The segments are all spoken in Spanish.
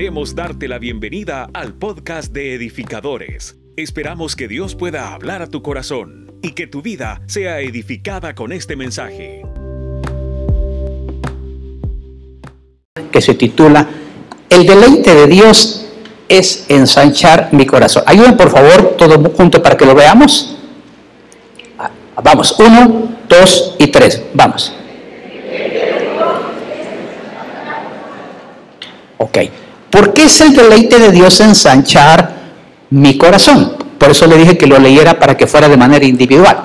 Queremos darte la bienvenida al podcast de edificadores. Esperamos que Dios pueda hablar a tu corazón y que tu vida sea edificada con este mensaje. Que se titula El deleite de Dios es ensanchar mi corazón. Ayuden por favor todo junto para que lo veamos. Vamos, uno, dos y tres. Vamos. Ok. ¿Por qué es el deleite de Dios ensanchar mi corazón? Por eso le dije que lo leyera para que fuera de manera individual.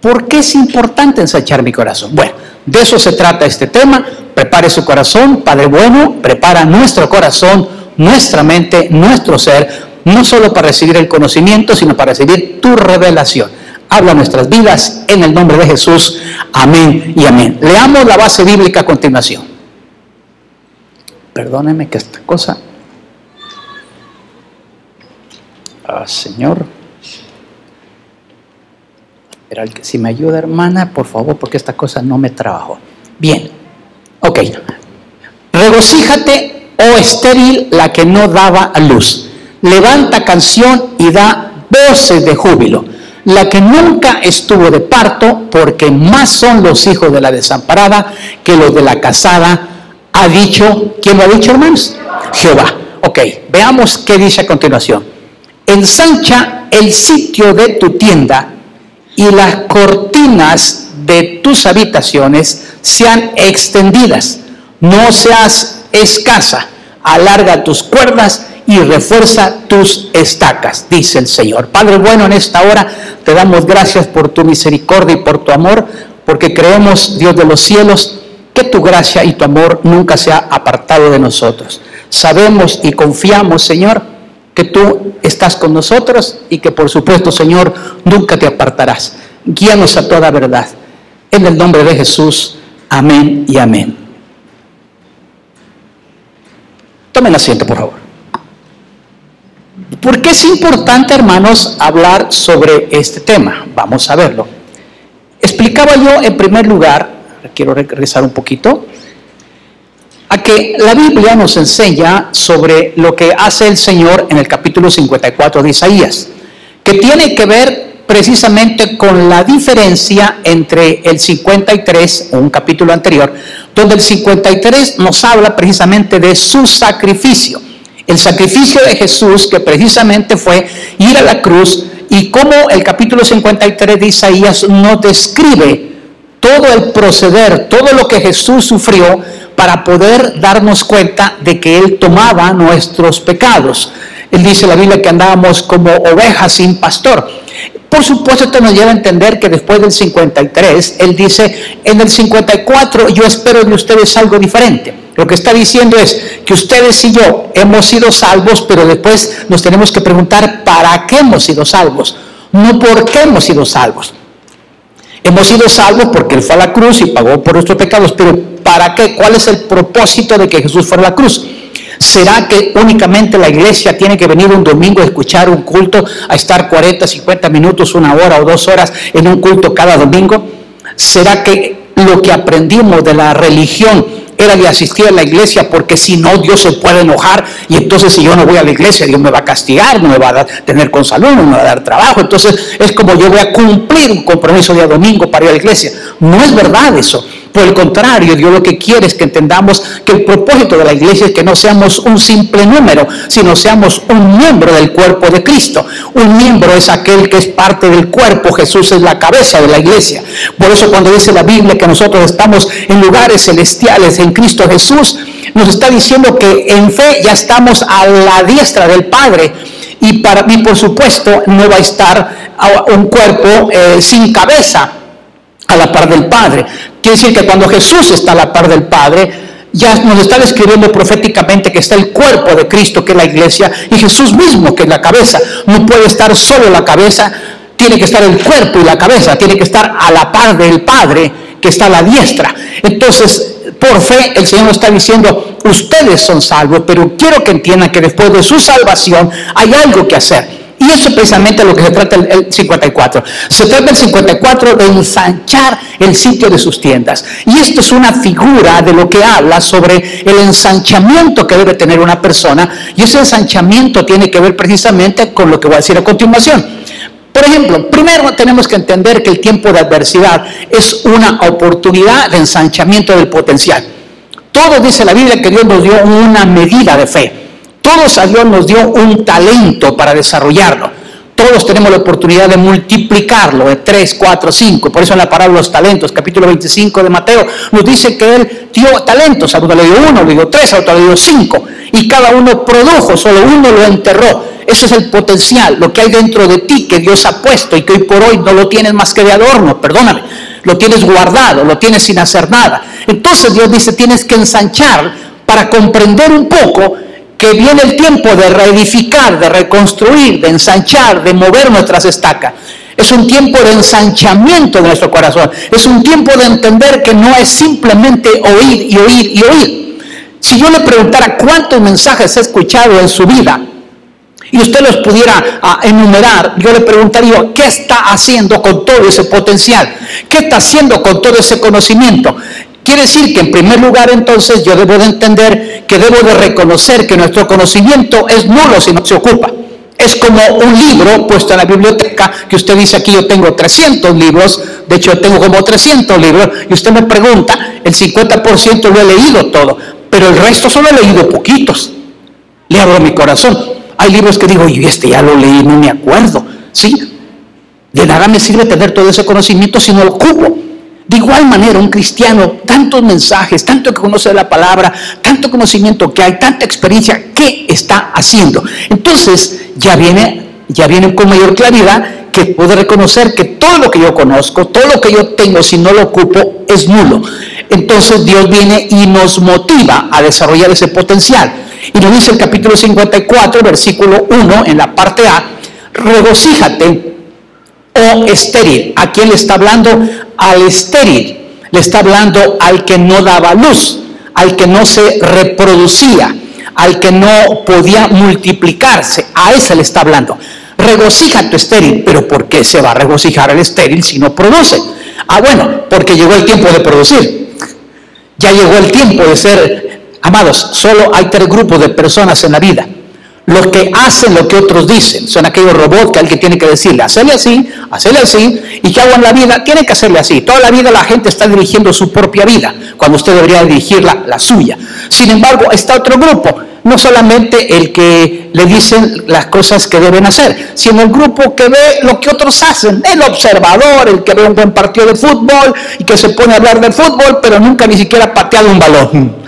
¿Por qué es importante ensanchar mi corazón? Bueno, de eso se trata este tema. Prepare su corazón, Padre bueno, prepara nuestro corazón, nuestra mente, nuestro ser, no solo para recibir el conocimiento, sino para recibir tu revelación. Habla nuestras vidas en el nombre de Jesús. Amén y amén. Leamos la base bíblica a continuación. Perdóneme que esta cosa... Ah, Señor. Si me ayuda, hermana, por favor, porque esta cosa no me trabajó. Bien. Ok. Regocíjate, oh estéril, la que no daba a luz. Levanta canción y da voces de júbilo. La que nunca estuvo de parto, porque más son los hijos de la desamparada que los de la casada ha dicho, ¿quién lo ha dicho, hermanos? Jehová. Ok, veamos qué dice a continuación. Ensancha el sitio de tu tienda y las cortinas de tus habitaciones sean extendidas. No seas escasa. Alarga tus cuerdas y refuerza tus estacas, dice el Señor. Padre bueno, en esta hora te damos gracias por tu misericordia y por tu amor, porque creemos, Dios de los cielos, que tu gracia y tu amor nunca se ha apartado de nosotros. Sabemos y confiamos, Señor, que tú estás con nosotros y que por supuesto, Señor, nunca te apartarás. Guíanos a toda verdad. En el nombre de Jesús, amén y amén. Tomen asiento, por favor. ¿Por qué es importante, hermanos, hablar sobre este tema? Vamos a verlo. Explicaba yo en primer lugar quiero regresar un poquito, a que la Biblia nos enseña sobre lo que hace el Señor en el capítulo 54 de Isaías, que tiene que ver precisamente con la diferencia entre el 53, un capítulo anterior, donde el 53 nos habla precisamente de su sacrificio. El sacrificio de Jesús, que precisamente fue ir a la cruz, y como el capítulo 53 de Isaías nos describe todo el proceder, todo lo que Jesús sufrió para poder darnos cuenta de que Él tomaba nuestros pecados. Él dice en la Biblia que andábamos como ovejas sin pastor. Por supuesto, esto nos lleva a entender que después del 53, Él dice, en el 54 yo espero de ustedes algo diferente. Lo que está diciendo es que ustedes y yo hemos sido salvos, pero después nos tenemos que preguntar para qué hemos sido salvos, no por qué hemos sido salvos. Hemos sido salvos porque Él fue a la cruz y pagó por nuestros pecados, pero ¿para qué? ¿Cuál es el propósito de que Jesús fuera a la cruz? ¿Será que únicamente la iglesia tiene que venir un domingo a escuchar un culto, a estar 40, 50 minutos, una hora o dos horas en un culto cada domingo? ¿Será que lo que aprendimos de la religión era de asistir a la iglesia porque si no Dios se puede enojar y entonces si yo no voy a la iglesia Dios me va a castigar, no me va a tener con salud, no me va a dar trabajo. Entonces es como yo voy a cumplir un compromiso día domingo para ir a la iglesia. No es verdad eso. Por el contrario, Dios lo que quiere es que entendamos que el propósito de la iglesia es que no seamos un simple número, sino seamos un miembro del cuerpo de Cristo. Un miembro es aquel que es parte del cuerpo, Jesús es la cabeza de la iglesia. Por eso cuando dice la Biblia que nosotros estamos en lugares celestiales en Cristo Jesús, nos está diciendo que en fe ya estamos a la diestra del Padre. Y para mí, por supuesto, no va a estar un cuerpo eh, sin cabeza a la par del Padre. Quiere decir que cuando Jesús está a la par del Padre, ya nos está describiendo proféticamente que está el cuerpo de Cristo, que es la iglesia, y Jesús mismo, que es la cabeza. No puede estar solo la cabeza, tiene que estar el cuerpo y la cabeza, tiene que estar a la par del Padre, que está a la diestra. Entonces, por fe, el Señor está diciendo, ustedes son salvos, pero quiero que entiendan que después de su salvación hay algo que hacer. Y eso es precisamente lo que se trata el, el 54. Se trata el 54 de ensanchar el sitio de sus tiendas. Y esto es una figura de lo que habla sobre el ensanchamiento que debe tener una persona. Y ese ensanchamiento tiene que ver precisamente con lo que voy a decir a continuación. Por ejemplo, primero tenemos que entender que el tiempo de adversidad es una oportunidad de ensanchamiento del potencial. Todo dice la Biblia que Dios nos dio una medida de fe. Todos a Dios nos dio un talento para desarrollarlo. Todos tenemos la oportunidad de multiplicarlo de 3, 4, 5. Por eso en la parábola de los talentos, capítulo 25 de Mateo, nos dice que Él dio talentos. A uno le dio uno, le dio tres, a otro le dio cinco. Y cada uno produjo, solo uno lo enterró. Ese es el potencial, lo que hay dentro de ti que Dios ha puesto y que hoy por hoy no lo tienes más que de adorno, perdóname. Lo tienes guardado, lo tienes sin hacer nada. Entonces Dios dice, tienes que ensanchar para comprender un poco que viene el tiempo de reedificar, de reconstruir, de ensanchar, de mover nuestras estacas. Es un tiempo de ensanchamiento de nuestro corazón. Es un tiempo de entender que no es simplemente oír y oír y oír. Si yo le preguntara cuántos mensajes ha escuchado en su vida, y usted los pudiera ah, enumerar, yo le preguntaría, ¿qué está haciendo con todo ese potencial? ¿Qué está haciendo con todo ese conocimiento? Quiere decir que en primer lugar entonces yo debo de entender que debo de reconocer que nuestro conocimiento es nulo si no se ocupa. Es como un libro puesto en la biblioteca, que usted dice aquí yo tengo 300 libros, de hecho yo tengo como 300 libros, y usted me pregunta, el 50% lo he leído todo, pero el resto solo he leído poquitos. Le abro mi corazón. Hay libros que digo, y este ya lo leí, no me acuerdo. ¿Sí? De nada me sirve tener todo ese conocimiento si no lo ocupo. De igual manera, un cristiano, tantos mensajes, tanto que conoce la palabra, tanto conocimiento que hay, tanta experiencia, ¿qué está haciendo? Entonces, ya viene, ya viene con mayor claridad que puede reconocer que todo lo que yo conozco, todo lo que yo tengo, si no lo ocupo, es nulo. Entonces Dios viene y nos motiva a desarrollar ese potencial. Y lo dice el capítulo 54, versículo 1, en la parte A, regocíjate, oh estéril. ¿A quién le está hablando? Al estéril. Le está hablando al que no daba luz, al que no se reproducía, al que no podía multiplicarse. A ese le está hablando. Regocíjate estéril. ¿Pero por qué se va a regocijar el estéril si no produce? Ah, bueno, porque llegó el tiempo de producir. Ya llegó el tiempo de ser Amados, solo hay tres grupos de personas en la vida. Los que hacen lo que otros dicen, son aquellos robots que alguien tiene que decirle, hacerle así, hacerle así, y que hago en la vida, tiene que hacerle así. Toda la vida la gente está dirigiendo su propia vida, cuando usted debería dirigir la, la suya. Sin embargo, está otro grupo, no solamente el que le dicen las cosas que deben hacer, sino el grupo que ve lo que otros hacen, el observador, el que ve un buen partido de fútbol y que se pone a hablar de fútbol, pero nunca ni siquiera ha pateado un balón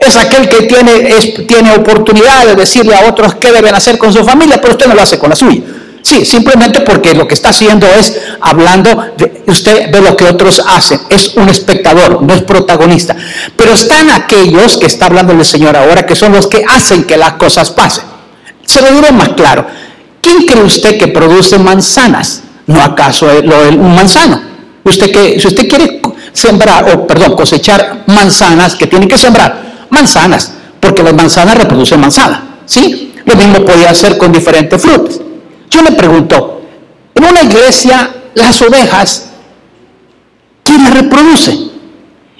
es aquel que tiene, tiene oportunidad de decirle a otros qué deben hacer con su familia, pero usted no lo hace con la suya. Sí, simplemente porque lo que está haciendo es hablando, de, usted ve lo que otros hacen, es un espectador, no es protagonista. Pero están aquellos que está hablando el Señor ahora, que son los que hacen que las cosas pasen. Se lo diré más claro. ¿Quién cree usted que produce manzanas? ¿No acaso un manzano? Usted que, si usted quiere sembrar, o perdón, cosechar manzanas, que tiene que sembrar? Manzanas, porque las manzanas reproducen manzana, ¿sí? Lo mismo podía hacer con diferentes frutas. Yo le pregunto, en una iglesia, las ovejas, ¿quién las reproduce?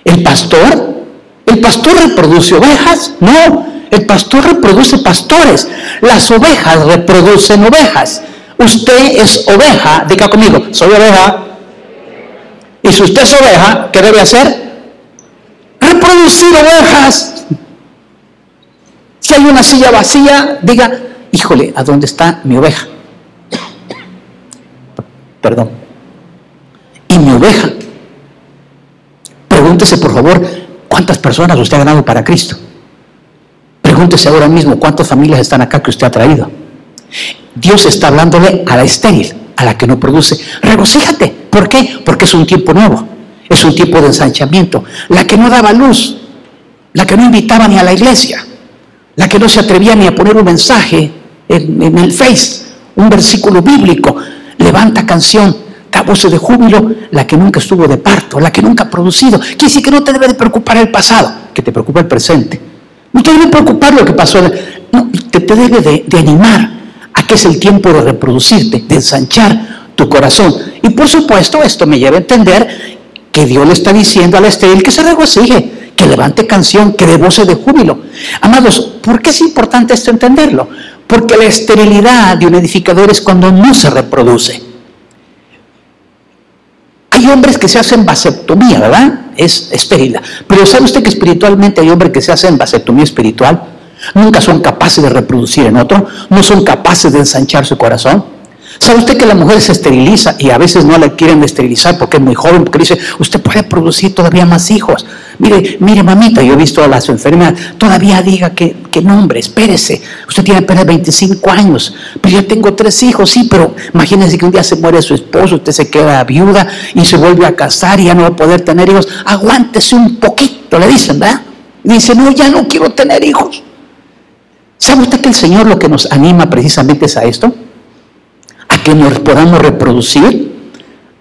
¿El pastor? ¿El pastor reproduce ovejas? No, el pastor reproduce pastores. Las ovejas reproducen ovejas. Usted es oveja, diga conmigo, soy oveja. Y si usted es oveja, ¿qué debe hacer? Reproducir ovejas. Si hay una silla vacía, diga, híjole, ¿a dónde está mi oveja? Perdón. Y mi oveja. Pregúntese, por favor, cuántas personas usted ha ganado para Cristo. Pregúntese ahora mismo cuántas familias están acá que usted ha traído. Dios está hablándole a la estéril, a la que no produce. Regocíjate. ¿Por qué? Porque es un tiempo nuevo. Es un tiempo de ensanchamiento. La que no daba luz, la que no invitaba ni a la iglesia, la que no se atrevía ni a poner un mensaje en, el Face, un versículo bíblico, levanta canción, voces de júbilo, la que nunca estuvo de parto, la que nunca ha producido. Quiere decir que no te debe de preocupar el pasado, que te preocupa el presente. No te debe preocupar lo que pasó, no, te, te debe de, de animar a que es el tiempo de reproducirte, de ensanchar tu corazón. Y por supuesto, esto me lleva a entender que Dios le está diciendo a la estéril que se regocije, que levante canción, que dé voces de júbilo. Amados, ¿por qué es importante esto entenderlo? Porque la esterilidad de un edificador es cuando no se reproduce. Hay hombres que se hacen vasectomía, ¿verdad? Es estéril. Pero ¿sabe usted que espiritualmente hay hombres que se hacen vasectomía espiritual? Nunca son capaces de reproducir en otro, no son capaces de ensanchar su corazón. ¿Sabe usted que la mujer se esteriliza y a veces no la quieren esterilizar porque es muy joven? Porque dice, usted puede producir todavía más hijos. Mire, mire, mamita, yo he visto a las enfermeras, todavía diga que, que no, hombre, espérese. Usted tiene apenas 25 años, pero yo tengo tres hijos, sí, pero imagínese que un día se muere su esposo, usted se queda viuda y se vuelve a casar y ya no va a poder tener hijos. Aguántese un poquito, le dicen, ¿verdad? dice, no, ya no quiero tener hijos. ¿Sabe usted que el Señor lo que nos anima precisamente es a esto? A que nos podamos reproducir,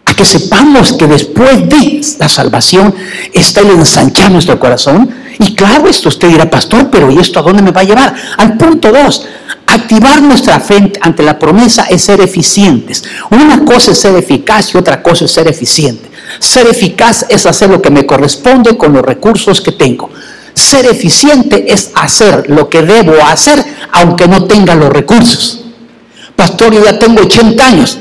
a que sepamos que después de la salvación está el ensanchar nuestro corazón. Y claro, esto usted dirá, pastor, pero ¿y esto a dónde me va a llevar? Al punto dos, activar nuestra fe ante la promesa es ser eficientes. Una cosa es ser eficaz y otra cosa es ser eficiente. Ser eficaz es hacer lo que me corresponde con los recursos que tengo. Ser eficiente es hacer lo que debo hacer aunque no tenga los recursos. Pastor, yo ya tengo 80 años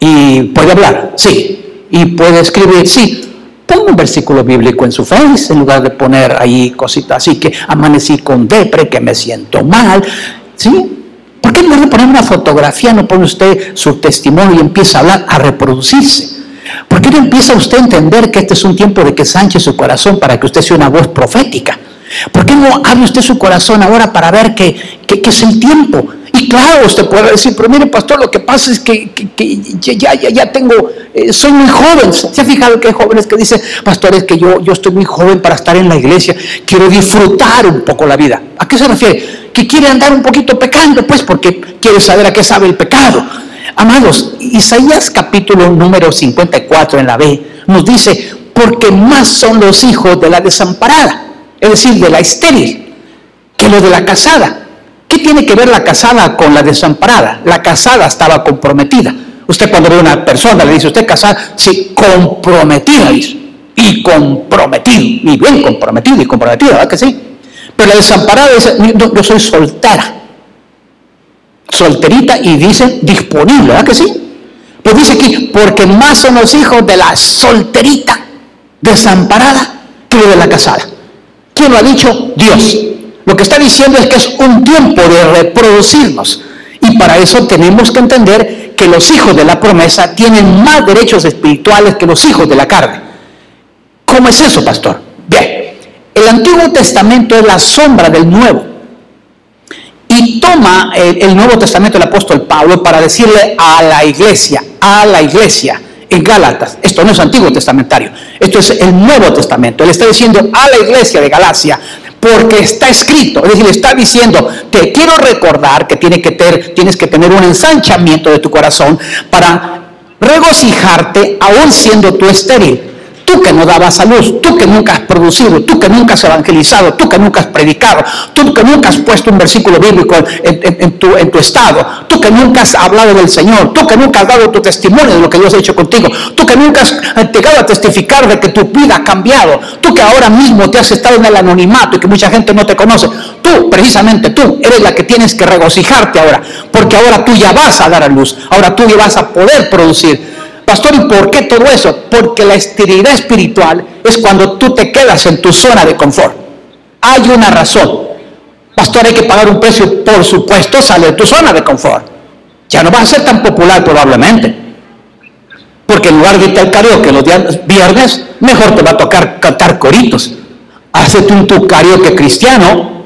y puede hablar, sí, y puede escribir, sí. Ponga un versículo bíblico en su face en lugar de poner ahí cositas así que amanecí con depre, que me siento mal, ¿sí? ¿Por qué en lugar de poner una fotografía no pone usted su testimonio y empieza a hablar, a reproducirse? ¿Por qué no empieza usted a entender que este es un tiempo de que sanche su corazón para que usted sea una voz profética? ¿Por qué no abre usted su corazón ahora para ver qué es el tiempo? Y claro, usted puede decir, pero mire, pastor, lo que pasa es que, ya, ya, ya tengo, eh, soy muy joven. ¿Se ha fijado que hay jóvenes que dicen, pastor, es que yo, yo estoy muy joven para estar en la iglesia, quiero disfrutar un poco la vida? ¿A qué se refiere? Que quiere andar un poquito pecando, pues, porque quiere saber a qué sabe el pecado. Amados, Isaías capítulo número 54 en la B nos dice, porque más son los hijos de la desamparada es decir, de la estéril, que lo de la casada. ¿Qué tiene que ver la casada con la desamparada? La casada estaba comprometida. Usted cuando ve a una persona le dice, ¿usted casada? Sí, comprometida. Y comprometido, y bien comprometido y comprometida, ¿verdad que sí? Pero la desamparada dice, yo soy soltera. Solterita y dice disponible, ¿verdad que sí? Pues dice aquí, porque más son los hijos de la solterita desamparada que de la casada. ¿Quién lo ha dicho? Dios. Lo que está diciendo es que es un tiempo de reproducirnos. Y para eso tenemos que entender que los hijos de la promesa tienen más derechos espirituales que los hijos de la carne. ¿Cómo es eso, pastor? Bien, el Antiguo Testamento es la sombra del Nuevo. Y toma el, el Nuevo Testamento del apóstol Pablo para decirle a la iglesia, a la iglesia, en Gálatas. Esto no es Antiguo Testamentario, esto es el Nuevo Testamento. Él está diciendo a la iglesia de Galacia, porque está escrito, es decir, está diciendo, te quiero recordar que, tiene que ter, tienes que tener un ensanchamiento de tu corazón para regocijarte aún siendo tú estéril tú que no dabas a luz, tú que nunca has producido, tú que nunca has evangelizado, tú que nunca has predicado, tú que nunca has puesto un versículo bíblico en, tu, en tu estado, tú que nunca has hablado del Señor, tú que nunca has dado tu testimonio de lo que Dios ha hecho contigo, tú que nunca has llegado a testificar de que tu vida ha cambiado, tú que ahora mismo te has estado en el anonimato y que mucha gente no te conoce, tú, precisamente tú, eres la que tienes que regocijarte ahora, porque ahora tú ya vas a dar a luz, ahora tú ya vas a poder producir. Pastor, ¿y por qué todo eso? Porque la esterilidad espiritual es cuando tú te quedas en tu zona de confort. Hay una razón. Pastor, hay que pagar un precio, por supuesto, sale de tu zona de confort. Ya no vas a ser tan popular probablemente. Porque en lugar de irte al karaoke los días viernes, mejor te va a tocar cantar coritos. Hacete un tu karaoke cristiano.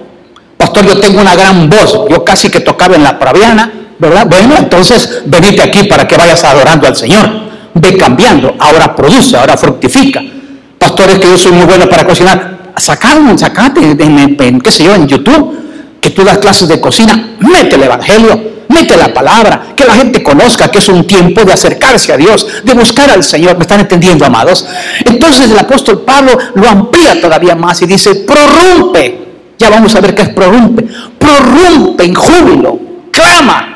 Pastor, yo tengo una gran voz. Yo casi que tocaba en la praviana, ¿verdad? Bueno, entonces venite aquí para que vayas adorando al Señor ve cambiando, ahora produce, ahora fructifica. Pastores que yo soy muy bueno para cocinar, sacadme, sacate en, qué sé yo, en YouTube, que tú das clases de cocina, mete el Evangelio, mete la palabra, que la gente conozca que es un tiempo de acercarse a Dios, de buscar al Señor. ¿Me están entendiendo, amados? Entonces el apóstol Pablo lo amplía todavía más y dice, prorrumpe. Ya vamos a ver qué es prorrumpe. Prorrumpe en júbilo, clama.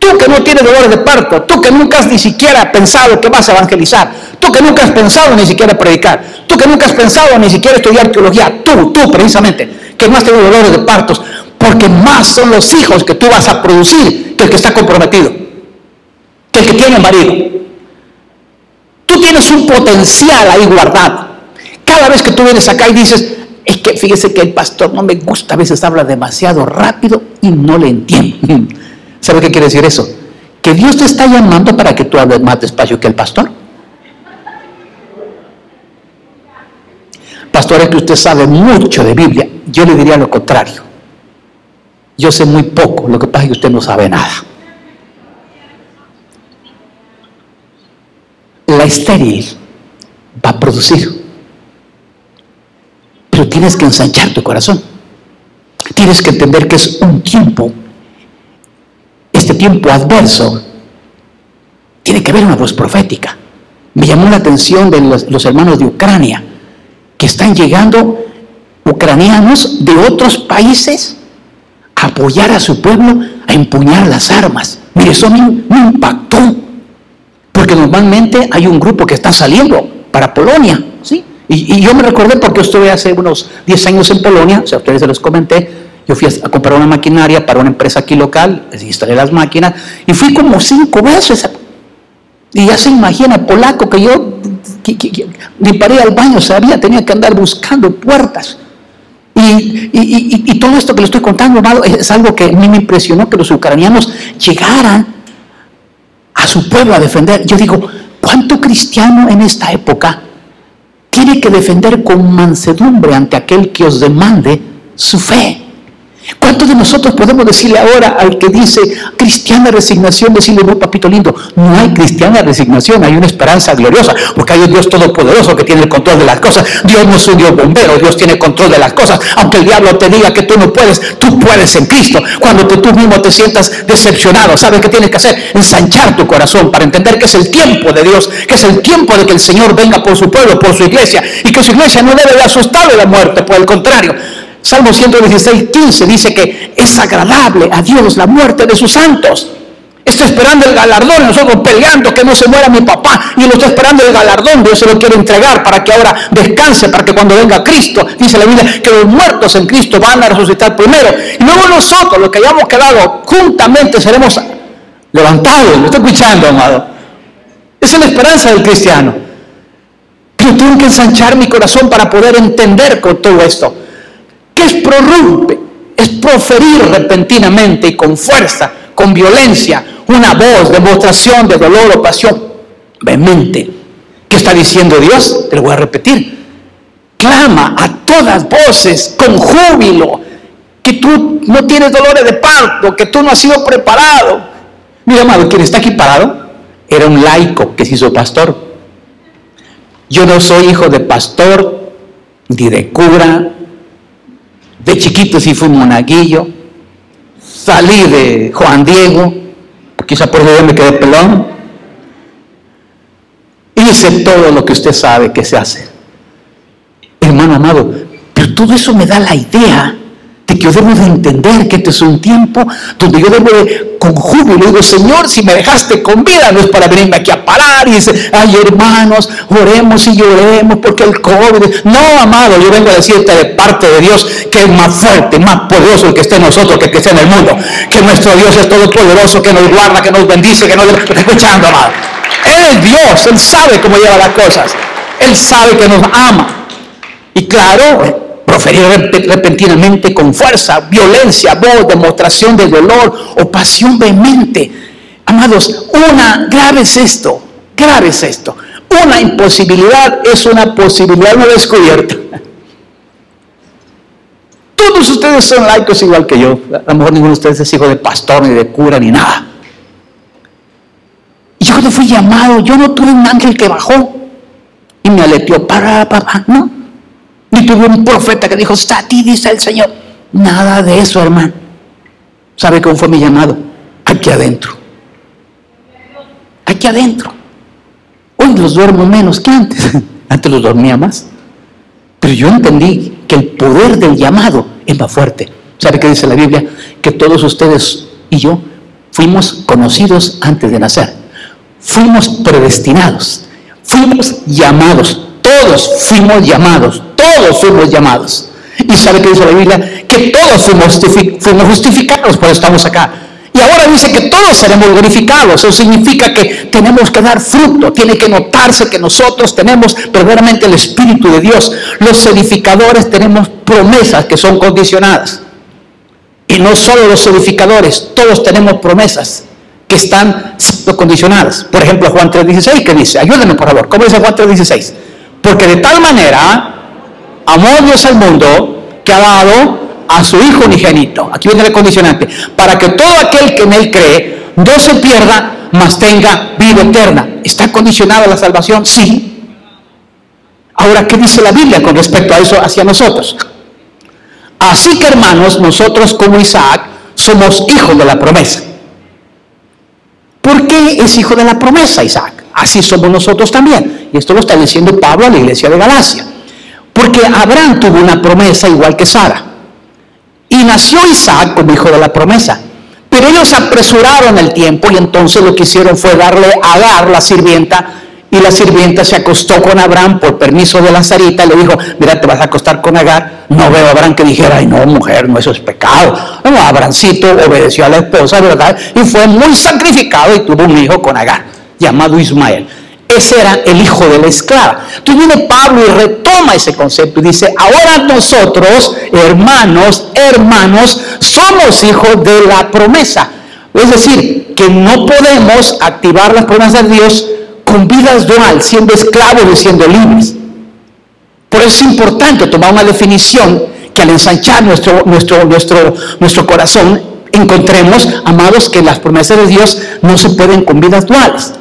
Tú que no tienes dolores de parto, tú que nunca has ni siquiera pensado que vas a evangelizar, tú que nunca has pensado ni siquiera predicar, tú que nunca has pensado ni siquiera estudiar teología, tú, tú precisamente, que no has tenido dolores de partos, porque más son los hijos que tú vas a producir que el que está comprometido, que el que tiene marido. Tú tienes un potencial ahí guardado. Cada vez que tú vienes acá y dices, es que fíjese que el pastor no me gusta, a veces habla demasiado rápido y no le entiendo. ¿Sabe qué quiere decir eso? Que Dios te está llamando para que tú hables más despacio que el pastor. Pastor, es que usted sabe mucho de Biblia. Yo le diría lo contrario. Yo sé muy poco, lo que pasa es que usted no sabe nada. La estéril va a producir, pero tienes que ensanchar tu corazón. Tienes que entender que es un tiempo este tiempo adverso, tiene que haber una voz profética. Me llamó la atención de los, hermanos de Ucrania, que están llegando ucranianos de otros países a apoyar a su pueblo, a empuñar las armas. Mire, eso me, impactó, porque normalmente hay un grupo que está saliendo para Polonia, ¿sí? Y, y yo me recordé porque estuve hace unos 10 años en Polonia, o sea, a ustedes se los comenté, yo fui a comprar una maquinaria para una empresa aquí local, instalé las máquinas y fui como cinco veces. Y ya se imagina, polaco, que yo ni para ir al baño sabía, tenía que andar buscando puertas. Y, todo esto que le estoy contando, es algo que a mí me impresionó que los ucranianos llegaran a su pueblo a defender. Yo digo, ¿cuánto cristiano en esta época tiene que defender con mansedumbre ante aquel que os demande su fe? ¿Cuántos de nosotros podemos decirle ahora al que dice cristiana resignación, decirle, no, papito lindo, no hay cristiana resignación, hay una esperanza gloriosa, porque hay un Dios todopoderoso que tiene el control de las cosas. Dios no es un Dios bombero, Dios tiene control de las cosas. Aunque el diablo te diga que tú no puedes, tú puedes en Cristo. Cuando tú mismo te sientas decepcionado, ¿sabes qué tienes que hacer? Ensanchar tu corazón para entender que es el tiempo de Dios, que es el tiempo de que el Señor venga por su pueblo, por su iglesia, y que su iglesia no debe de asustarle la muerte, por el contrario Salmo 116, 15 dice que es agradable a Dios la muerte de sus santos. Está esperando el galardón, nosotros peleando que no se muera mi papá, y él está esperando el galardón, Dios se lo quiere entregar para que ahora descanse, para que cuando venga Cristo, dice la Biblia, que los muertos en Cristo van a resucitar primero, y luego nosotros, los que hayamos quedado juntamente, seremos levantados. ¿Me está escuchando, amado? Esa es la esperanza del cristiano. Pero tengo que ensanchar mi corazón para poder entender con todo esto es prorrumpe? Es proferir repentinamente y con fuerza, con violencia, una voz, demostración de dolor o pasión vehemente. ¿Qué está diciendo Dios? Te lo voy a repetir. Clama a todas voces con júbilo que tú no tienes dolores de parto, que tú no has sido preparado. Mira, amado, quien está aquí parado era un laico que se hizo pastor. Yo no soy hijo de pastor, ni de cura, de chiquito sí fui monaguillo. Salí de Juan Diego, quizá por eso me quedé pelón. Hice todo lo que usted sabe que se hace. Hermano amado, pero todo eso me da la idea que yo debo de entender que este es un tiempo donde yo debo de, con júbilo, digo, Señor, si me dejaste con vida, no es para venirme aquí a parar y dice, ay hermanos, oremos y lloremos porque el COVID. No, amado, yo vengo a decirte de parte de Dios que es más fuerte, más poderoso el que esté en nosotros que el que esté en el mundo. Que nuestro Dios es todopoderoso, que nos guarda, que nos bendice, que nos... está escuchando, amado. Él es Dios, Él sabe cómo lleva las cosas. Él sabe que nos ama. Y claro, proferir repentinamente con fuerza, violencia, voz, demostración de dolor o pasión vehemente. Amados, una, grave es esto, grave es esto. Una imposibilidad es una posibilidad no descubierta. Todos ustedes son laicos igual que yo. A lo mejor ninguno de ustedes es hijo de pastor, ni de cura, ni nada. Y yo cuando fui llamado, yo no tuve un ángel que bajó y me aleteó para, papá, no. Ni tuve un profeta que dijo, está a ti, dice el Señor. Nada de eso, hermano. ¿Sabe cómo fue mi llamado? Aquí adentro. Aquí adentro. Hoy los duermo menos que antes. Antes los dormía más. Pero yo entendí que el poder del llamado es más fuerte. ¿Sabe qué dice la Biblia? Que todos ustedes y yo fuimos conocidos antes de nacer, fuimos predestinados, fuimos llamados, todos fuimos llamados, todos fuimos llamados. Y sabe que dice la Biblia que todos fuimos, justificados, por estamos acá. Y ahora dice que todos seremos glorificados. Eso significa que tenemos que dar fruto. Tiene que notarse que nosotros tenemos verdaderamente el Espíritu de Dios. Los edificadores tenemos promesas que son condicionadas. Y no solo los edificadores, todos tenemos promesas que están condicionadas. Por ejemplo, Juan 3.16, que dice, ayúdenme por favor, ¿cómo dice Juan 3.16? Porque de tal manera amó Dios al mundo que ha dado a su Hijo unigénito. Aquí viene el condicionante. Para que todo aquel que en Él cree no se pierda, mas tenga vida eterna. ¿Está condicionada la salvación? Sí. Ahora, ¿qué dice la Biblia con respecto a eso hacia nosotros? Así que hermanos, nosotros como Isaac somos hijos de la promesa. ¿Por qué es hijo de la promesa Isaac? Así somos nosotros también. Y esto lo está diciendo Pablo a la iglesia de Galacia. Porque Abraham tuvo una promesa igual que Sara. Y nació Isaac como hijo de la promesa. Pero ellos apresuraron el tiempo y entonces lo que hicieron fue darle a Agar, la sirvienta, y la sirvienta se acostó con Abraham por permiso de la Sarita y le dijo, mira, te vas a acostar con Agar. No veo a Abraham que dijera, ay no, mujer, no, eso es pecado. Bueno, Abrahamcito obedeció a la esposa, ¿verdad? Y fue muy sacrificado y tuvo un hijo con Agar, llamado Ismael. Ese era el hijo de la esclava. Entonces viene Pablo y retoma ese concepto y dice, ahora nosotros, hermanos, hermanos, somos hijos de la promesa. Es decir, que no podemos activar las promesas de Dios con vidas dual, siendo esclavos y siendo libres. Por eso es importante tomar una definición que al ensanchar nuestro, nuestro, nuestro, nuestro corazón encontremos, amados, que las promesas de Dios no se pueden con vidas duales.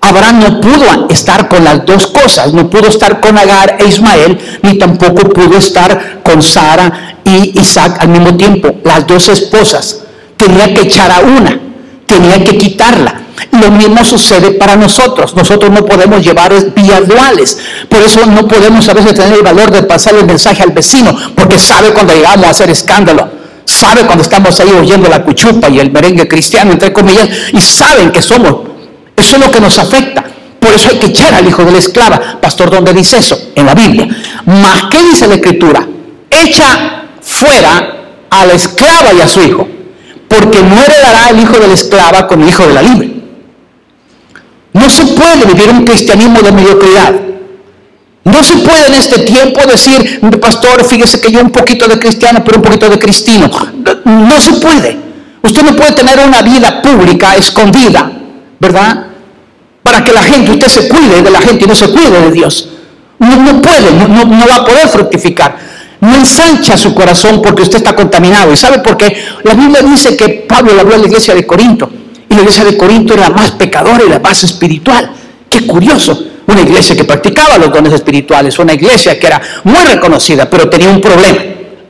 Abraham no pudo estar con las dos cosas, no pudo estar con Agar e Ismael, ni tampoco pudo estar con Sara y Isaac al mismo tiempo, las dos esposas. Tenía que echar a una, tenía que quitarla. Lo mismo sucede para nosotros. Nosotros no podemos llevar vías duales. Por eso no podemos a veces tener el valor de pasar el mensaje al vecino, porque sabe cuando llegamos a hacer escándalo. Sabe cuando estamos ahí oyendo la cuchupa y el merengue cristiano, entre comillas, y saben que somos eso es lo que nos afecta. Por eso hay que echar al hijo de la esclava. Pastor, ¿dónde dice eso? En la Biblia. Más que dice la escritura, echa fuera a la esclava y a su hijo, porque no heredará el hijo de la esclava con el hijo de la libre. No se puede vivir un cristianismo de mediocridad. No se puede en este tiempo decir, pastor, fíjese que yo un poquito de cristiano, pero un poquito de cristino. No se puede. Usted no puede tener una vida pública escondida, ¿verdad? para que la gente, usted se cuide de la gente y no se cuide de Dios. No, puede, no, va a poder fructificar. No ensancha su corazón porque usted está contaminado. ¿Y sabe por qué? La Biblia dice que Pablo le habló a la iglesia de Corinto. Y la iglesia de Corinto era la más pecadora y la más espiritual. Qué curioso. Una iglesia que practicaba los dones espirituales. Una iglesia que era muy reconocida, pero tenía un problema.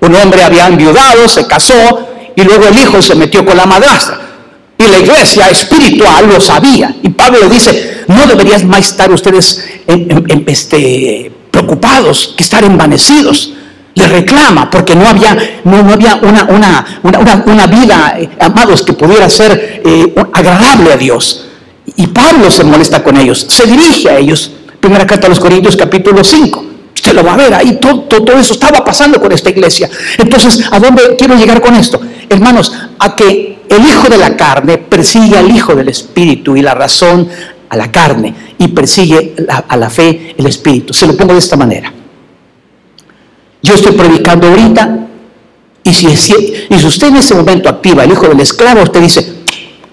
Un hombre había enviudado, se casó y luego el hijo se metió con la madrastra. Y la iglesia espiritual lo sabía. Y Pablo dice, no deberían más estar ustedes este, preocupados que estar envanecidos. Le reclama porque no había, no, había una, una, una, vida, eh, amados, que pudiera ser eh, agradable a Dios. Y Pablo se molesta con ellos, se dirige a ellos. Primera carta a los Corintios capítulo 5. Usted lo va a ver ahí, todo, todo, eso estaba pasando con esta iglesia. Entonces, ¿a dónde quiero llegar con esto? Hermanos, a que el hijo de la carne persigue al hijo del espíritu y la razón a la carne y persigue a la fe el espíritu. Se lo pongo de esta manera. Yo estoy predicando ahorita y si, si usted en ese momento activa el hijo del esclavo, usted dice,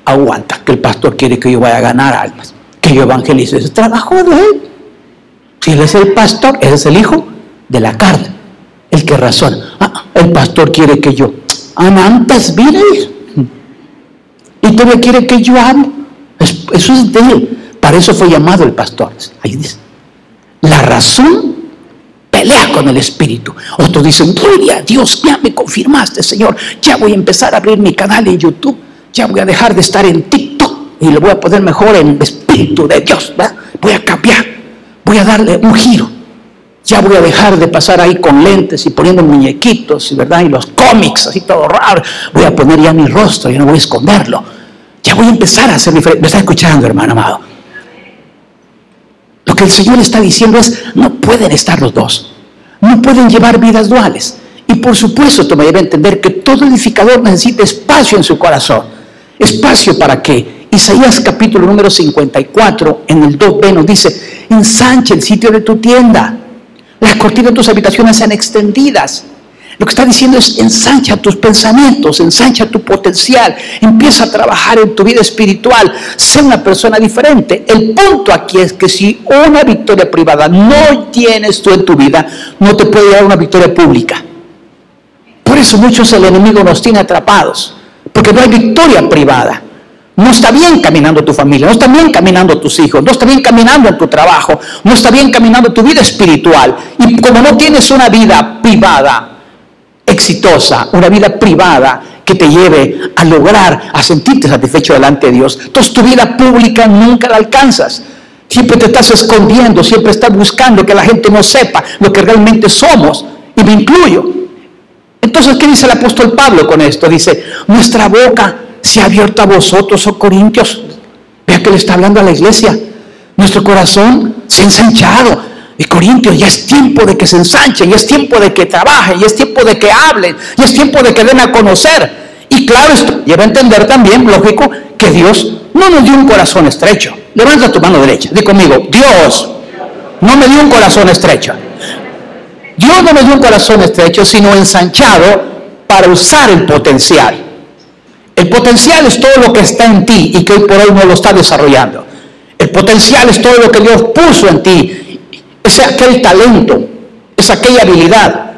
aguanta, que el pastor quiere que yo vaya a ganar almas, que yo evangelice. Ese trabajo de él. Si él es el pastor, él es el hijo de la carne, el que razona. Ah, el pastor quiere que yo, amantas, mire, y tú me quieres que yo ame. Eso es de él. Para eso fue llamado el pastor. Ahí dice. La razón pelea con el espíritu. Otros dicen, gloria a Dios, ya me confirmaste, Señor. Ya voy a empezar a abrir mi canal en YouTube. Ya voy a dejar de estar en TikTok y lo voy a poner mejor en el espíritu de Dios. Voy a cambiar. Voy a darle un giro. Ya voy a dejar de pasar ahí con lentes y poniendo muñequitos, ¿verdad? Y los cómics, así todo raro. Voy a poner ya mi rostro, y no voy a esconderlo ya voy a empezar a hacer diferente. Me está escuchando, hermano amado. Lo que el Señor está diciendo es, no pueden estar los dos. No pueden llevar vidas duales. Y por supuesto, tú me debes entender que todo edificador necesita espacio en su corazón. Espacio para que Isaías capítulo número 54, en el 2b nos dice, ensanche el sitio de tu tienda. Las cortinas de tus habitaciones sean extendidas lo que está diciendo es ensancha tus pensamientos, ensancha tu potencial, empieza a trabajar en tu vida espiritual, sé una persona diferente. El punto aquí es que si una victoria privada no tienes tú en tu vida, no te puede dar una victoria pública. Por eso muchos el enemigo nos tiene atrapados, porque no hay victoria privada. No está bien caminando tu familia, no está bien caminando tus hijos, no está bien caminando tu trabajo, no está bien caminando tu vida espiritual. Y como no tienes una vida privada, exitosa, una vida privada que te lleve a lograr, a sentirte satisfecho delante de Dios. Entonces tu vida pública nunca la alcanzas. Siempre te estás escondiendo, siempre estás buscando que la gente no sepa lo que realmente somos. Y me incluyo. Entonces, ¿qué dice el apóstol Pablo con esto? Dice, nuestra boca se ha abierto a vosotros, oh Corintios. Vea que le está hablando a la iglesia. Nuestro corazón se ha ensanchado. Y Corintios, ya es tiempo de que se ensanchen, ya es tiempo de que trabajen, ya es tiempo de que hablen, ya es tiempo de que den a conocer. Y claro, esto lleva a entender también, lógico, que Dios no nos dio un corazón estrecho. Levanta tu mano derecha, di conmigo, Dios no me dio un corazón estrecho. Dios no me dio un corazón estrecho, sino ensanchado para usar el potencial. El potencial es todo lo que está en ti y que hoy por hoy no lo está desarrollando. El potencial es todo lo que Dios puso en ti es aquel talento, es aquella habilidad.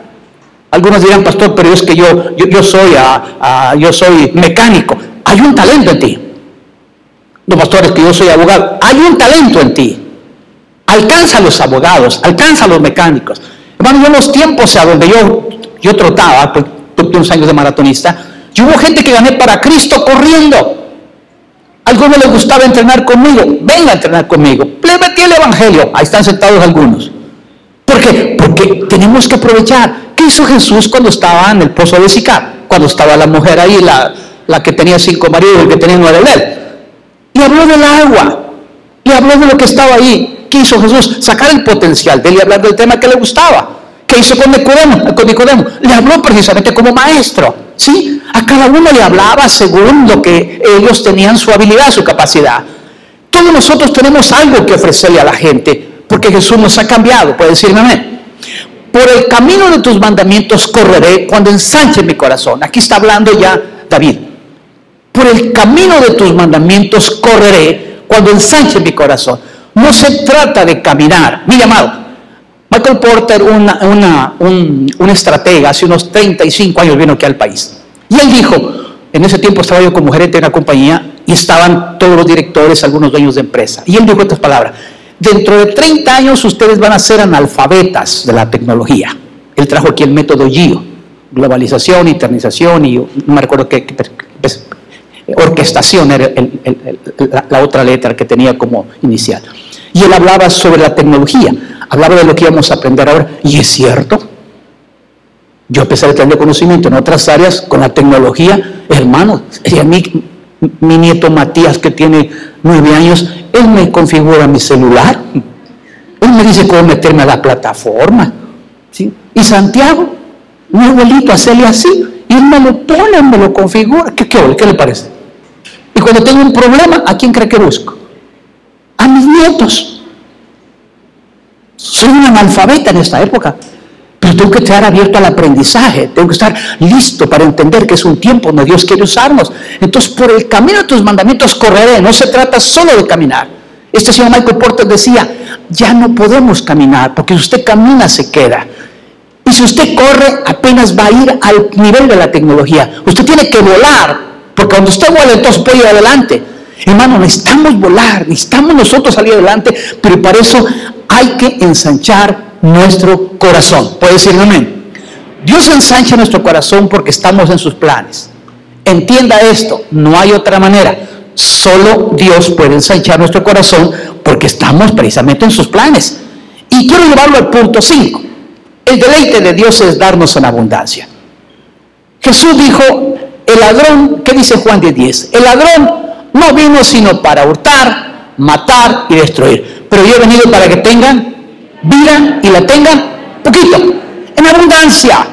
Algunos dirán, pastor, pero es que yo, yo, soy, yo soy mecánico. Hay un talento en ti. No, pastor, es que yo soy abogado. Hay un talento en ti. Alcanza a los abogados, alcanza a los mecánicos. Hermano, yo en los tiempos a donde yo, yo trotaba, pues, tuve unos años de maratonista, yo hubo gente que gané para Cristo corriendo. Algunos les gustaba entrenar conmigo. Venga a entrenar conmigo. Le metí el Evangelio. Ahí están sentados algunos. ¿Por qué? Porque tenemos que aprovechar. ¿Qué hizo Jesús cuando estaba en el pozo de Sicar? Cuando estaba la mujer ahí, la, que tenía cinco maridos y que tenía nueve de él. Y habló del agua. Y habló de lo que estaba ahí. ¿Qué hizo Jesús? Sacar el potencial de él y hablar del tema que le gustaba. ¿Qué hizo con Nicodemo? Con Nicodemo? Le habló precisamente como maestro. ¿Sí? A cada uno le hablaba según lo que ellos tenían su habilidad, su capacidad. Todos nosotros tenemos algo que ofrecerle a la gente, porque Jesús nos ha cambiado. Puede decirme amén. Por el camino de tus mandamientos correré cuando ensanche mi corazón. Aquí está hablando ya David. Por el camino de tus mandamientos correré cuando ensanche mi corazón. No se trata de caminar. Mi llamado. Michael Porter, una, un, estratega, hace unos 35 años vino aquí al país. Y él dijo, en ese tiempo estaba yo como gerente de una compañía y estaban todos los directores, algunos dueños de empresa. Y él dijo estas palabras, dentro de 30 años ustedes van a ser analfabetas de la tecnología. Él trajo aquí el método GIO, globalización, internización y no me recuerdo qué, pues, orquestación era la, otra letra que tenía como inicial. Y él hablaba sobre la tecnología, hablaba de lo que íbamos a aprender ahora. Y es cierto, yo, a pesar de tener conocimiento en otras áreas, con la tecnología, hermano, a mí, mi nieto Matías, que tiene nueve años, él me configura mi celular. Él me dice cómo meterme a la plataforma. ¿sí? Y Santiago, mi abuelito, hacerle así. Y él me lo pone, me lo configura. ¿Qué, qué, qué le parece? Y cuando tengo un problema, ¿a quién cree que busco? A mis nietos. Soy un analfabeta en esta época. Pero tengo que estar abierto al aprendizaje, tengo que estar listo para entender que es un tiempo donde Dios quiere usarnos. Entonces, por el camino de tus mandamientos correré, no se trata solo de caminar. Este señor Michael Porter decía, ya no podemos caminar, porque si usted camina se queda. Y si usted corre, apenas va a ir al nivel de la tecnología. Usted tiene que volar, porque cuando usted vuela, entonces puede ir adelante. Hermano, necesitamos volar, necesitamos nosotros salir adelante, pero para eso hay que ensanchar nuestro corazón. ¿Puede decir amén? Dios ensancha nuestro corazón porque estamos en sus planes. Entienda esto, no hay otra manera. Solo Dios puede ensanchar nuestro corazón porque estamos precisamente en sus planes. Y quiero llevarlo al punto 5. El deleite de Dios es darnos en abundancia. Jesús dijo, el ladrón, ¿qué dice Juan 10? El ladrón No vino sino para hurtar, matar y destruir. Pero yo he venido para que tengan vida y la tengan poquito, en abundancia.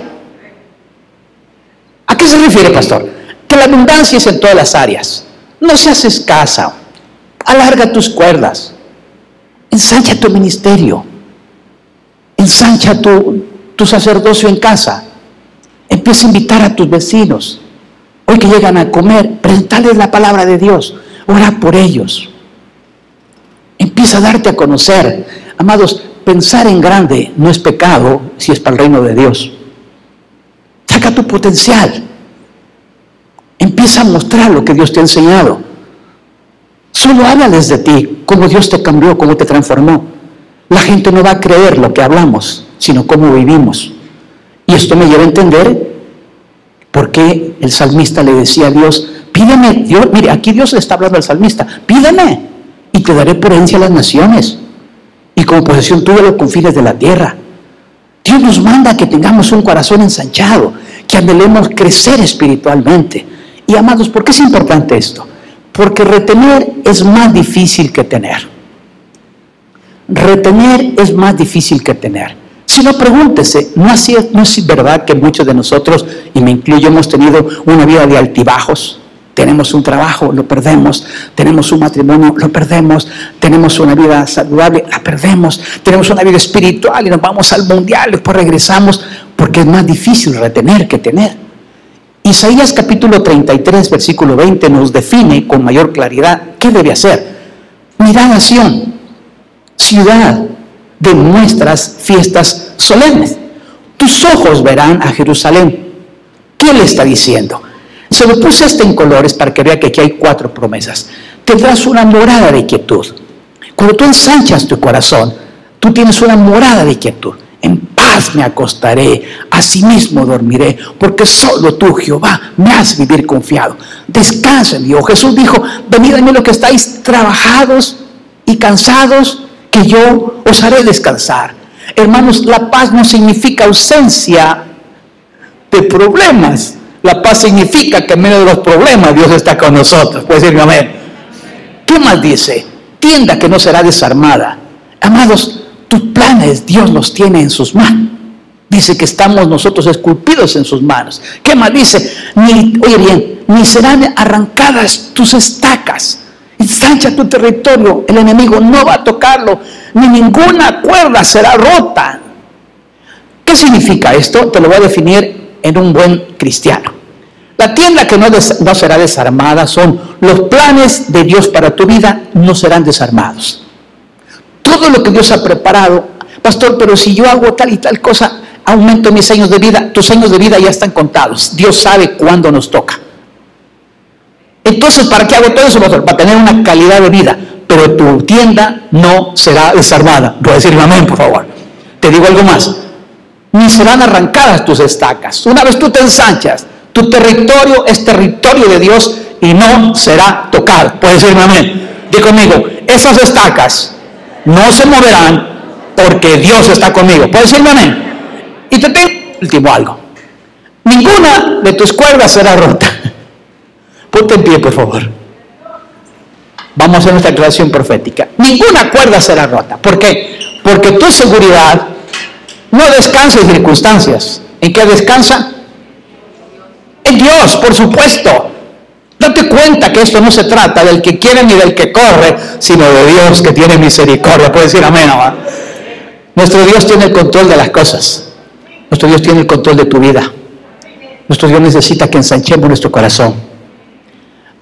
¿A qué se refiere, pastor? Que la abundancia es en todas las áreas. No seas escasa. Alarga tus cuerdas. Ensancha tu ministerio. Ensancha tu, tu sacerdocio en casa. Empieza a invitar a tus vecinos. Hoy que llegan a comer, presentarles la palabra de Dios. Ora por ellos. Empieza a darte a conocer. Amados, pensar en grande no es pecado si es para el reino de Dios. Saca tu potencial. Empieza a mostrar lo que Dios te ha enseñado. Solo háblales de ti, cómo Dios te cambió, cómo te transformó. La gente no va a creer lo que hablamos, sino cómo vivimos. Y esto me lleva a entender por qué el salmista le decía a Dios, pídeme, Dios, mire, aquí Dios le está hablando al salmista, pídeme te daré por a las naciones y como posesión tuya los confines de la tierra. Dios nos manda que tengamos un corazón ensanchado, que anhelemos crecer espiritualmente. Y amados, ¿por qué es importante esto? Porque retener es más difícil que tener. Retener es más difícil que tener. Si no, pregúntese, ¿no, así, ¿no es verdad que muchos de nosotros, y me incluyo, hemos tenido una vida de altibajos? Tenemos un trabajo, lo perdemos. Tenemos un matrimonio, lo perdemos. Tenemos una vida saludable, la perdemos. Tenemos una vida espiritual y nos vamos al mundial, después regresamos, porque es más difícil retener que tener. Isaías capítulo 33, versículo 20 nos define con mayor claridad qué debe hacer. Mirad a Sion, ciudad de nuestras fiestas solemnes. Tus ojos verán a Jerusalén. ¿Qué le está diciendo? Se lo puse este en colores para que vea que aquí hay cuatro promesas. Tendrás una morada de quietud. Cuando tú ensanchas tu corazón, tú tienes una morada de quietud. En paz me acostaré, asimismo dormiré, porque solo tú, Jehová, me has vivir confiado. Descansa en Dios. Jesús dijo, venid a mí los que estáis trabajados y cansados, que yo os haré descansar. Hermanos, la paz no significa ausencia de problemas. La paz significa que en medio de los problemas Dios está con nosotros. Puede decirme amén. ¿Qué más dice? Tienda que no será desarmada. Amados, tus planes Dios los tiene en sus manos. Dice que estamos nosotros esculpidos en sus manos. ¿Qué más dice? Ni, oye bien, ni serán arrancadas tus estacas. Ensancha tu territorio, el enemigo no va a tocarlo, ni ninguna cuerda será rota. ¿Qué significa esto? Te lo voy a definir en un buen cristiano. La tienda que no, no, será desarmada son los planes de Dios para tu vida, no serán desarmados. Todo lo que Dios ha preparado, pastor, pero si yo hago tal y tal cosa, aumento mis años de vida, tus años de vida ya están contados. Dios sabe cuándo nos toca. Entonces, ¿para qué hago todo eso, pastor? Para tener una calidad de vida. Pero tu tienda no será desarmada. Voy a decir amén, por favor. Te digo algo más ni serán arrancadas tus estacas. Una vez tú te ensanchas, tu territorio es territorio de Dios y no será tocado. Puedes decirme amén. Di conmigo, esas estacas no se moverán porque Dios está conmigo. Puedes decirme amén. Y te tengo último algo. Ninguna de tus cuerdas será rota. Ponte en pie, por favor. Vamos a hacer nuestra declaración profética. Ninguna cuerda será rota. ¿Por qué? Porque tu seguridad no descansa en circunstancias. ¿En qué descansa? En Dios, por supuesto. Date cuenta que esto no se trata del que quiere ni del que corre, sino de Dios que tiene misericordia. Puede decir amén, ¿no? Nuestro Dios tiene el control de las cosas. Nuestro Dios tiene el control de tu vida. Nuestro Dios necesita que ensanchemos nuestro corazón.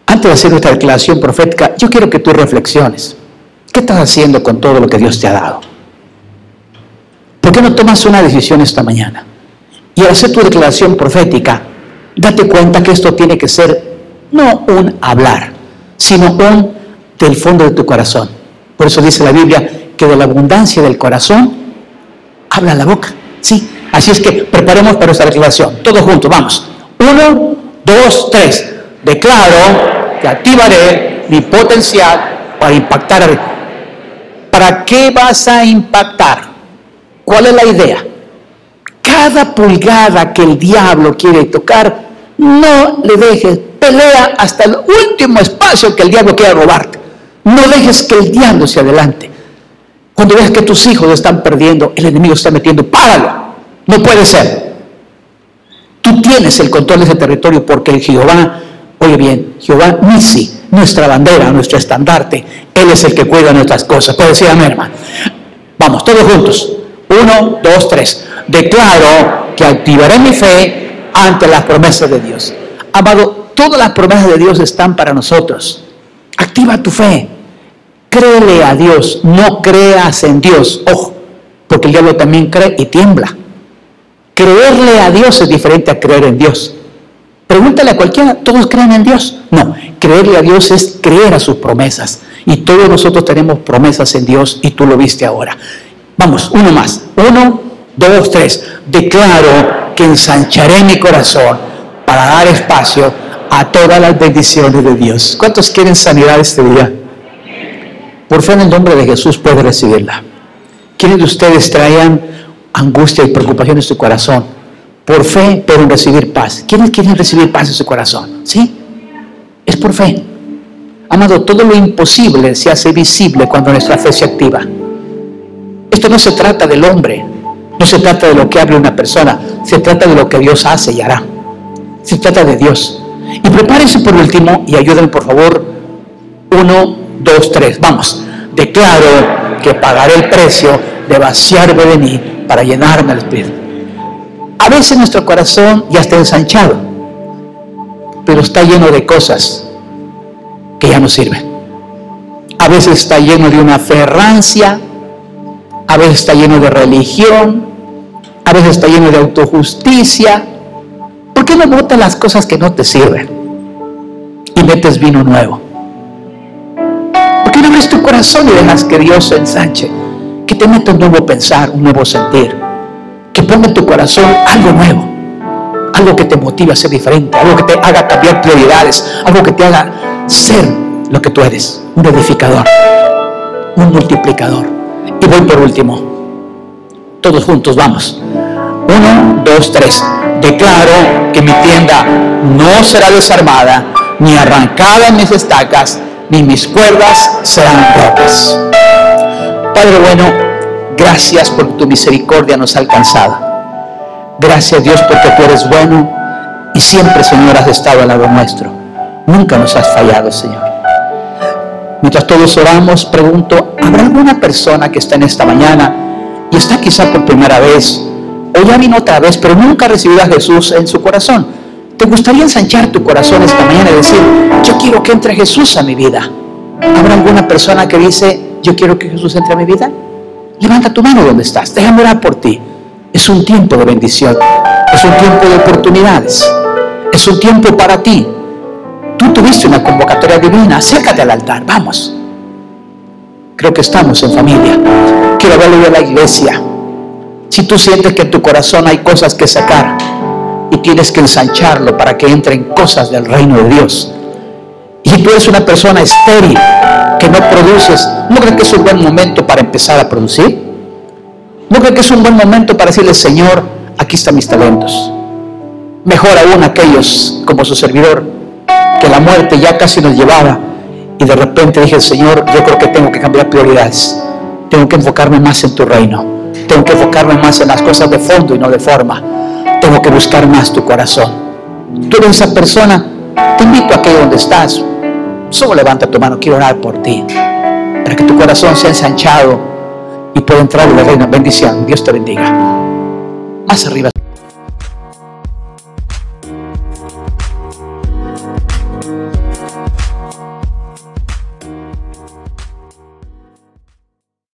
Antes de hacer nuestra declaración profética, yo quiero que tú reflexiones. ¿Qué estás haciendo con todo lo que Dios te ha dado? ¿Por qué no tomas una decisión esta mañana? Y al hacer tu declaración profética, date cuenta que esto tiene que ser no un hablar, sino un del fondo de tu corazón. Por eso dice la Biblia que de la abundancia del corazón habla la boca. Sí, así es que preparemos para esta declaración. Todos juntos, vamos. Uno, dos, tres. Declaro que activaré mi potencial para impactar ¿Para qué vas a impactar? ¿Cuál es la idea? Cada pulgada que el diablo quiere tocar, no le dejes Pelea hasta el último espacio que el diablo quiera robarte. No dejes que el diablo se adelante. Cuando veas que tus hijos están perdiendo, el enemigo está metiendo, páralo. No puede ser. Tú tienes el control de ese territorio porque Jehová, oye bien, Jehová Nisi, nuestra bandera, nuestro estandarte, Él es el que cuida nuestras cosas. Puede decir amén, hermano. Vamos, todos juntos. Uno, dos, tres. Declaro que activaré mi fe ante las promesas de Dios. Amado, todas las promesas de Dios están para nosotros. Activa tu fe. Créele a Dios, no creas en Dios. Ojo, porque el diablo también cree y tiembla. Creerle a Dios es diferente a creer en Dios. Pregúntale a cualquiera, ¿todos creen en Dios? No, creerle a Dios es creer a sus promesas. Y todos nosotros tenemos promesas en Dios y tú lo viste ahora. Vamos, uno más. Uno, dos, tres. Declaro que ensancharé mi corazón para dar espacio a todas las bendiciones de Dios. ¿Cuántos quieren sanidad este día? Por fe en el nombre de Jesús puede recibirla. ¿Quiénes de ustedes traían angustia y preocupación en su corazón? Por fe pueden recibir paz. ¿Quiénes quieren recibir paz en su corazón? ¿Sí? Es por fe. Amado, todo lo imposible se hace visible cuando nuestra fe se activa. Esto no se trata del hombre, no se trata de lo que hable una persona, se trata de lo que Dios hace y hará. Se trata de Dios. Y prepárense por último y ayúdenme por favor. Uno, dos, tres. Vamos. Declaro que pagaré el precio de vaciarme de mí para llenarme el Espíritu. A veces nuestro corazón ya está ensanchado, pero está lleno de cosas que ya no sirven. A veces está lleno de una ferrancia, a veces está lleno de religión, a veces está lleno de autojusticia. ¿Por qué no botas las cosas que no te sirven y metes vino nuevo? no abres tu corazón y dejas que Dios ensanche? Que te meta un nuevo pensar, un nuevo sentir. Que ponga en tu corazón algo nuevo. Algo que te motive a ser diferente. Algo que te haga cambiar prioridades. Algo que te haga ser lo que tú eres. Un edificador. Un multiplicador. Y voy por último. Todos juntos vamos. Uno, dos, tres. Declaro que mi tienda no será desarmada ni arrancada mis estacas ni mis cuerdas serán rotas. Padre bueno, gracias por tu misericordia nos ha alcanzado. Gracias Dios porque tú eres bueno y siempre Señor has estado al lado nuestro. Nunca nos has fallado Señor. Mientras todos oramos, pregunto, ¿habrá alguna persona que está en esta mañana y está quizá por primera vez o ya vino otra vez, pero nunca ha recibido a Jesús en su corazón? ¿Te gustaría ensanchar tu corazón esta mañana y decir, yo quiero que entre Jesús a mi vida? ¿Habrá alguna persona que dice, yo quiero que Jesús entre a mi vida? Levanta tu mano donde estás, déjame orar por ti. Es un tiempo de bendición, es un tiempo de oportunidades, es un tiempo para ti. Tú tuviste una convocatoria divina, acércate al altar, vamos. Creo que estamos en familia. Quiero verlo a la iglesia. Si tú sientes que en tu corazón hay cosas que sacar, y tienes que ensancharlo para que entren cosas del reino de Dios. Y si tú eres una persona estéril, que no produces, ¿no crees que es un buen momento para empezar a producir? ¿No crees que es un buen momento para decirle, Señor, aquí están mis talentos? Mejor aún aquellos como su servidor, que la muerte ya casi nos llevaba y de repente dije, Señor, yo creo que tengo que cambiar prioridades. Tengo que enfocarme más en tu reino. Tengo que enfocarme más en las cosas de fondo y no de forma tengo que buscar más tu corazón. Tú eres esa persona, te invito a que donde estás, solo levanta tu mano, quiero orar por ti, para que tu corazón sea ensanchado y pueda entrar en el reino. Bendición, Dios te bendiga. Más arriba.